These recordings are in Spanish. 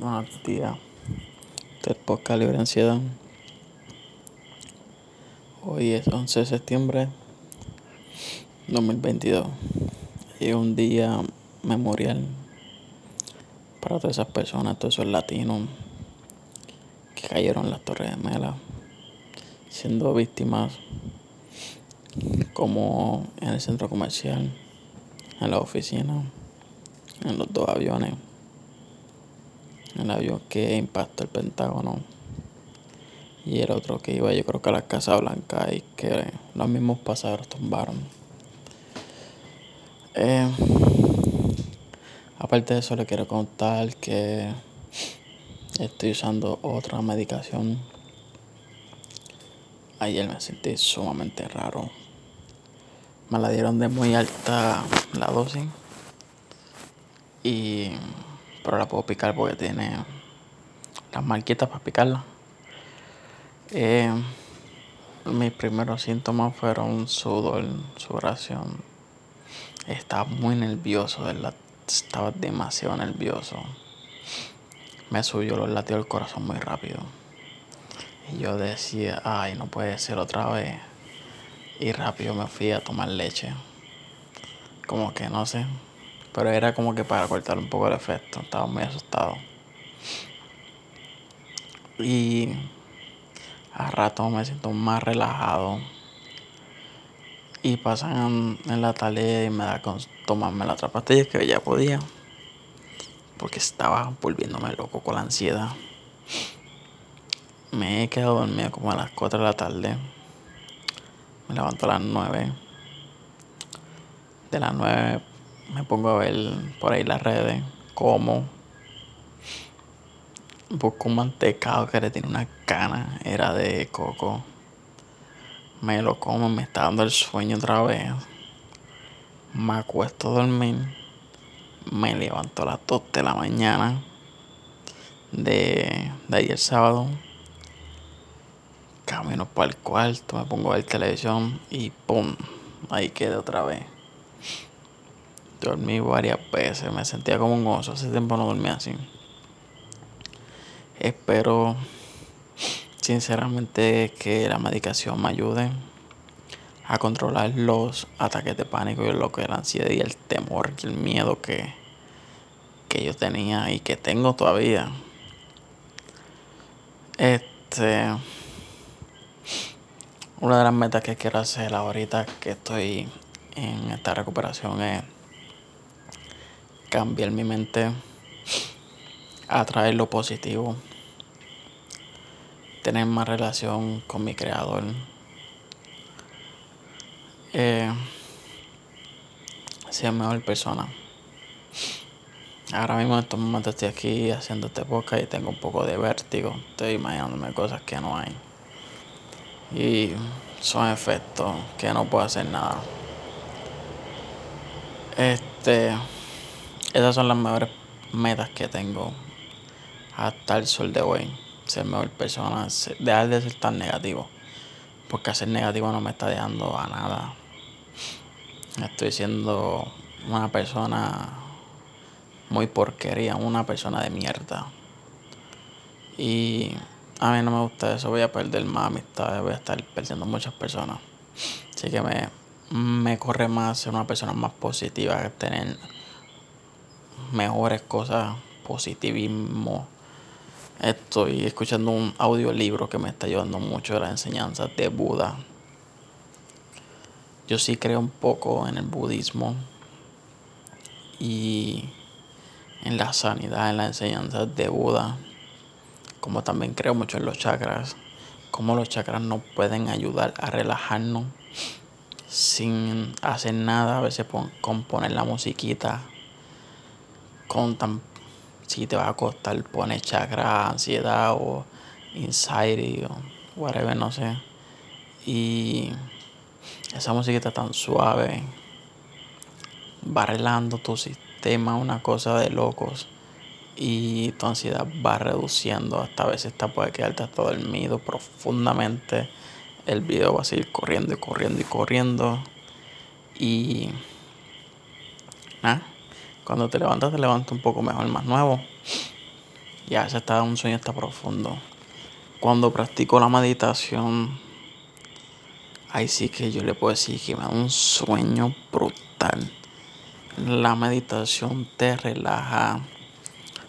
Buenos días. Es podcast Libre Ansiedad. Hoy es 11 de septiembre 2022. Y es un día memorial para todas esas personas, todos esos latinos que cayeron en las Torres Gemelas, siendo víctimas como en el centro comercial, en la oficina, en los dos aviones el avión que impactó el Pentágono y el otro que iba yo creo que a la Casa Blanca y que los mismos pasajeros tumbaron. Eh, aparte de eso le quiero contar que estoy usando otra medicación. Ayer me sentí sumamente raro. Me la dieron de muy alta la dosis y pero la puedo picar porque tiene las marquitas para picarla. Eh, mis primeros síntomas fueron sudor, sudoración. Estaba muy nervioso, ¿verdad? Estaba demasiado nervioso. Me subió los latidos del corazón muy rápido. Y yo decía, ay, no puede ser otra vez. Y rápido me fui a tomar leche. Como que no sé, pero era como que para cortar un poco el efecto. Estaba muy asustado. Y a rato me siento más relajado. Y pasan en la tarde y me da con tomarme la otra pastilla que ya podía. Porque estaba volviéndome loco con la ansiedad. Me he quedado dormido como a las 4 de la tarde. Me levanto a las 9. De las 9 me pongo a ver por ahí las redes, como busco un mantecado que le tiene una cana, era de coco. Me lo como, me está dando el sueño otra vez. Me acuesto a dormir. Me levanto a las 2 de la mañana de, de ayer sábado. Camino para el cuarto, me pongo a ver televisión y ¡pum! Ahí quedé otra vez. Dormí varias veces, me sentía como un oso. Hace tiempo no dormía así. Espero sinceramente que la medicación me ayude a controlar los ataques de pánico y lo que la ansiedad y el temor y el miedo que, que yo tenía y que tengo todavía. Este una de las metas que quiero hacer ahorita que estoy en esta recuperación es cambiar mi mente, atraer lo positivo, tener más relación con mi creador. Eh, ser mejor persona. Ahora mismo en estos momentos estoy aquí haciendo este podcast y tengo un poco de vértigo. Estoy imaginándome cosas que no hay. Y son efectos que no puedo hacer nada. Este esas son las mejores metas que tengo hasta el sol de hoy. Ser mejor persona, dejar de ser tan negativo. Porque ser negativo no me está dejando a nada. Estoy siendo una persona muy porquería, una persona de mierda. Y a mí no me gusta eso, voy a perder más amistades, voy a estar perdiendo muchas personas. Así que me, me corre más ser una persona más positiva que tener mejores cosas, positivismo. Estoy escuchando un audiolibro que me está ayudando mucho de las enseñanzas de Buda. Yo sí creo un poco en el budismo y en la sanidad, en las enseñanzas de Buda, como también creo mucho en los chakras, como los chakras nos pueden ayudar a relajarnos sin hacer nada, a veces con poner la musiquita contan si te va a costar poner chakra, ansiedad o anxiety o whatever, no sé. Y esa está tan suave, va relajando tu sistema, una cosa de locos. Y tu ansiedad va reduciendo, hasta a veces te puede quedarte hasta dormido profundamente. El video va a seguir corriendo y corriendo y corriendo. Y nada cuando te levantas, te levantas un poco mejor, más nuevo. y a veces está un sueño está profundo. Cuando practico la meditación, ahí sí que yo le puedo decir que me da un sueño brutal. La meditación te relaja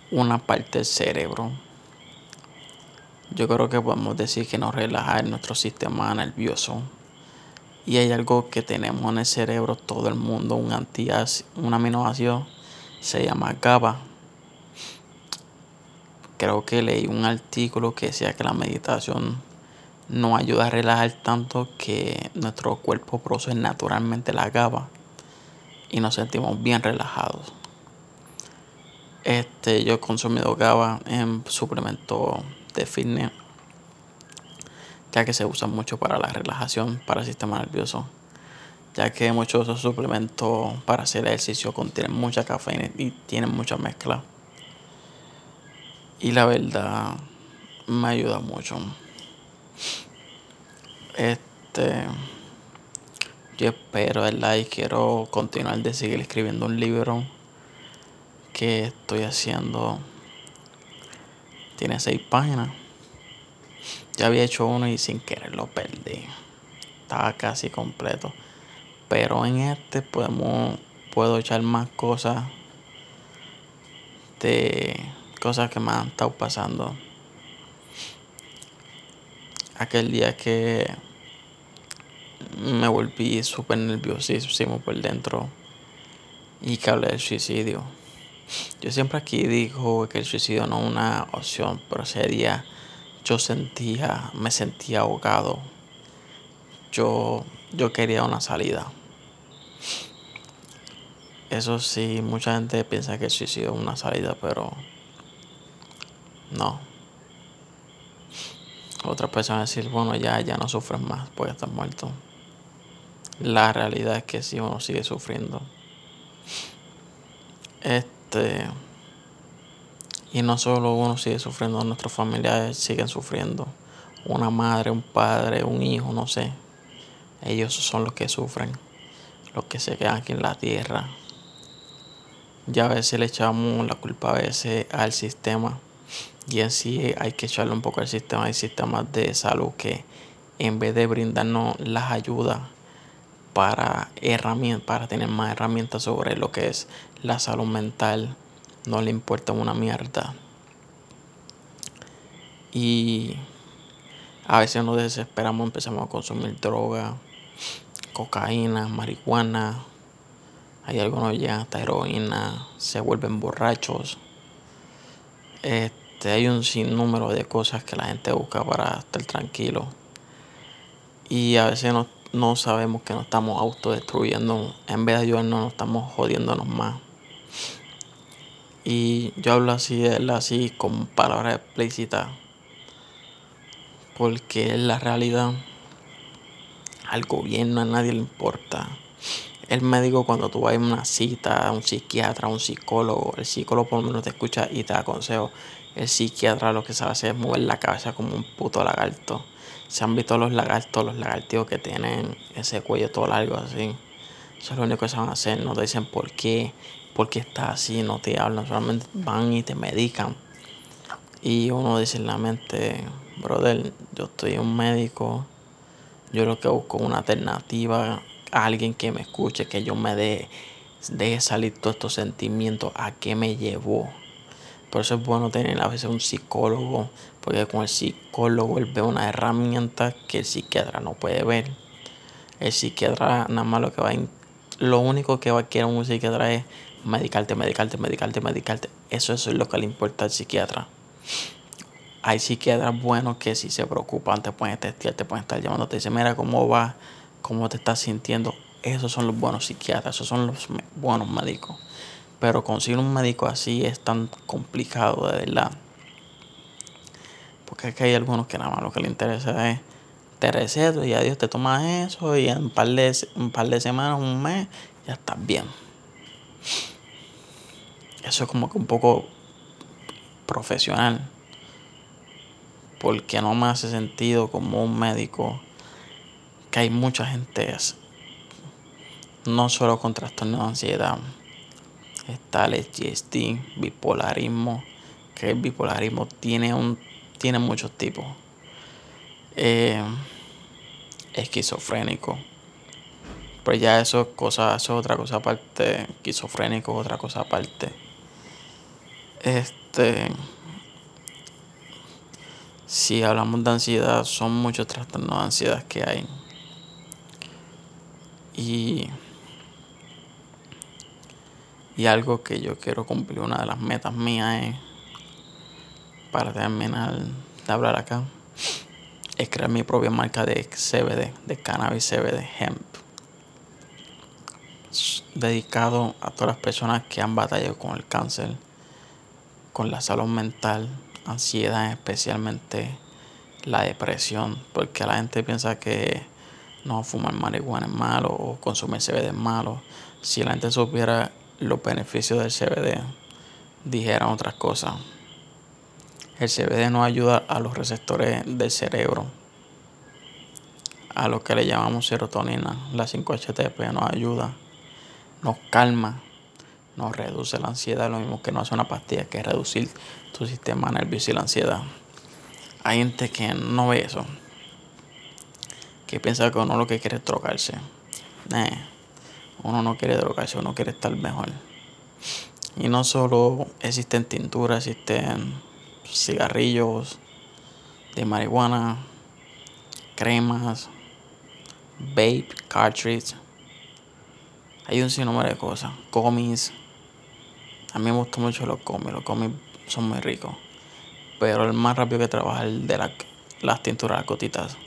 una parte del cerebro. Yo creo que podemos decir que nos relaja nuestro sistema nervioso. Y hay algo que tenemos en el cerebro, todo el mundo, un un aminoácido, se llama GABA. Creo que leí un artículo que decía que la meditación nos ayuda a relajar tanto que nuestro cuerpo produce naturalmente la GABA y nos sentimos bien relajados. Este, yo he consumido GABA en suplemento de fitness ya que se usa mucho para la relajación, para el sistema nervioso, ya que muchos de esos suplementos para hacer ejercicio contienen mucha cafeína y tienen mucha mezcla. Y la verdad me ayuda mucho. Este, yo espero, ¿verdad? Y quiero continuar de seguir escribiendo un libro que estoy haciendo. Tiene seis páginas ya había hecho uno y sin querer lo perdí. Estaba casi completo. Pero en este podemos, puedo echar más cosas de cosas que me han estado pasando. Aquel día que me volví súper nerviosísimo por dentro y que hablé del suicidio. Yo siempre aquí digo que el suicidio no es una opción, pero ese día yo sentía, me sentía ahogado. Yo, yo quería una salida. Eso sí, mucha gente piensa que el suicidio es una salida, pero no. Otra persona decir, bueno, ya, ya no sufres más porque estás muerto. La realidad es que sí, uno sigue sufriendo. Este. Y no solo uno sigue sufriendo, nuestros familiares siguen sufriendo. Una madre, un padre, un hijo, no sé. Ellos son los que sufren, los que se quedan aquí en la tierra. Ya a veces le echamos la culpa a veces al sistema. Y en sí hay que echarle un poco al sistema. Hay sistemas de salud que en vez de brindarnos las ayudas para, para tener más herramientas sobre lo que es la salud mental, no le importa una mierda. Y a veces nos desesperamos, empezamos a consumir droga, cocaína, marihuana. Hay algunos ya hasta heroína, se vuelven borrachos. Este, hay un sinnúmero de cosas que la gente busca para estar tranquilo. Y a veces no, no sabemos que nos estamos autodestruyendo. En vez de ayudarnos, nos estamos jodiéndonos más. Y yo hablo así, así con palabras explícitas. Porque en la realidad al gobierno a nadie le importa. El médico cuando tú vas a una cita, a un psiquiatra, a un psicólogo, el psicólogo por lo menos te escucha y te da consejo. El psiquiatra lo que sabe hacer es mover la cabeza como un puto lagarto. Se han visto los lagartos, los lagartos que tienen ese cuello todo largo así. Eso es lo único que saben hacer, no te dicen por qué, porque está así, no te hablan, solamente van y te medican. Y uno dice en la mente, brother, yo estoy un médico, yo lo que busco es una alternativa, alguien que me escuche, que yo me dé, deje salir todos estos sentimientos, a qué me llevó. Por eso es bueno tener a veces un psicólogo, porque con el psicólogo él ve una herramienta que el psiquiatra no puede ver. El psiquiatra nada más lo que va a, lo único que va a querer un psiquiatra es medicarte, medicarte, medicarte, medicarte. Eso, eso es lo que le importa al psiquiatra. Hay psiquiatras buenos que si se preocupan, te pueden testear, te pueden estar llamando, te dicen, mira cómo va, cómo te estás sintiendo. Esos son los buenos psiquiatras, esos son los buenos médicos. Pero conseguir un médico así es tan complicado, de verdad. Porque aquí hay algunos que nada más lo que les interesa es te receto y adiós, te tomas eso y en un par de, un par de semanas, un mes, ya estás bien. Eso es como que un poco profesional. Porque no me hace sentido como un médico que hay mucha gente, no solo con trastorno de ansiedad, está el GST, bipolarismo, que el bipolarismo tiene, un, tiene muchos tipos. Eh, esquizofrénico. Pero ya eso es, cosa, eso es otra cosa aparte. Esquizofrénico otra cosa aparte. Este. Si hablamos de ansiedad, son muchos trastornos de ansiedad que hay. Y. Y algo que yo quiero cumplir, una de las metas mías es. Para terminar de hablar acá. Es crear mi propia marca de CBD, de cannabis CBD hemp. Dedicado a todas las personas que han batallado con el cáncer, con la salud mental ansiedad, especialmente la depresión, porque la gente piensa que no fumar marihuana es malo o consumir CBD es malo. Si la gente supiera los beneficios del CBD, dijeran otras cosas. El CBD nos ayuda a los receptores del cerebro, a lo que le llamamos serotonina. La 5-HTP nos ayuda, nos calma, nos reduce la ansiedad, lo mismo que no hace una pastilla, que es reducir tu sistema nervioso y la ansiedad. Hay gente que no ve eso, que piensa que uno lo que quiere es drogarse. uno no quiere drogarse, uno quiere estar mejor. Y no solo existen tinturas, existen cigarrillos de marihuana, cremas, vape, cartridge. Hay un sinnúmero de cosas, cómics, a mí me gustan mucho los cómics, los cómics son muy ricos. Pero el más rápido que trabaja es de las tinturas, las gotitas.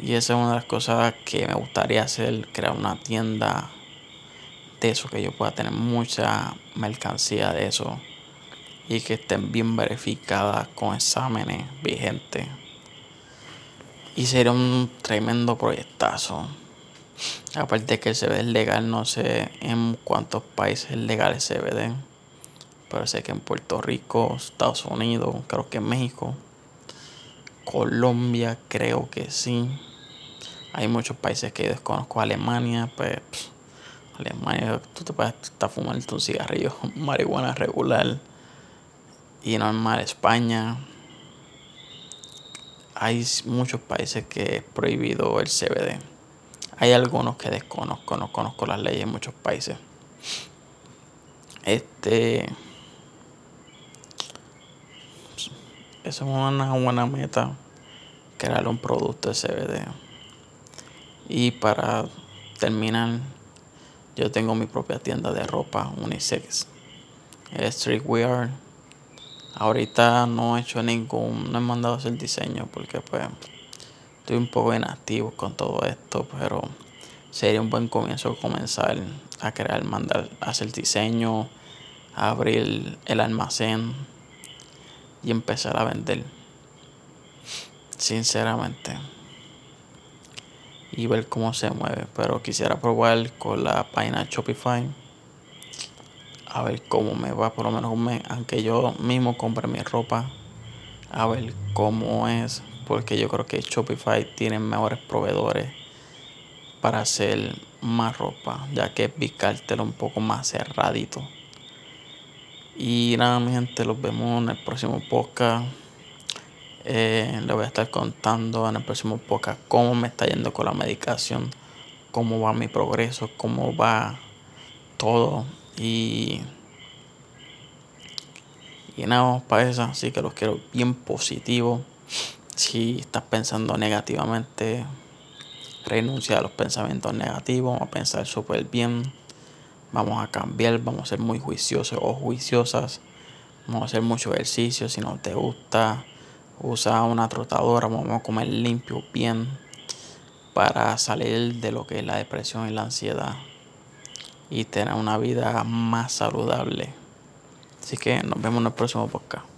Y esa es una de las cosas que me gustaría hacer, crear una tienda de eso, que yo pueda tener mucha mercancía de eso y que estén bien verificadas con exámenes vigentes. Y sería un tremendo proyectazo. Aparte que el CBD legal, no sé en cuántos países es legal el CBD. Pero sé que en Puerto Rico, Estados Unidos, creo que en México, Colombia, creo que sí. Hay muchos países que desconozco. Alemania, pues. Alemania, tú te puedes estar fumando un cigarrillo, marihuana regular y normal. España. Hay muchos países que es prohibido el CBD. Hay algunos que desconozco, no conozco las leyes en muchos países. Este. Eso es una buena meta. Crear un producto de CBD. Y para terminar, yo tengo mi propia tienda de ropa unisex. Streetwear. Ahorita no he hecho ningún, no he mandado hacer diseño porque pues estoy un poco inactivo con todo esto, pero sería un buen comienzo comenzar a crear, mandar, hacer diseño, abrir el almacén y empezar a vender. Sinceramente. Y ver cómo se mueve. Pero quisiera probar con la página Shopify. A ver cómo me va por lo menos un mes. Aunque yo mismo compre mi ropa. A ver cómo es porque yo creo que Shopify tiene mejores proveedores para hacer más ropa, ya que Bicártelo un poco más cerradito. Y nada, mi gente, los vemos en el próximo podcast. Eh, le voy a estar contando en el próximo podcast cómo me está yendo con la medicación, cómo va mi progreso, cómo va todo. Y, y nada, para eso, así que los quiero bien positivos. Si estás pensando negativamente, renuncia a los pensamientos negativos, a pensar súper bien. Vamos a cambiar, vamos a ser muy juiciosos o juiciosas. Vamos a hacer mucho ejercicio. Si no te gusta, usa una trotadora. Vamos a comer limpio, bien, para salir de lo que es la depresión y la ansiedad y tener una vida más saludable. Así que nos vemos en el próximo podcast.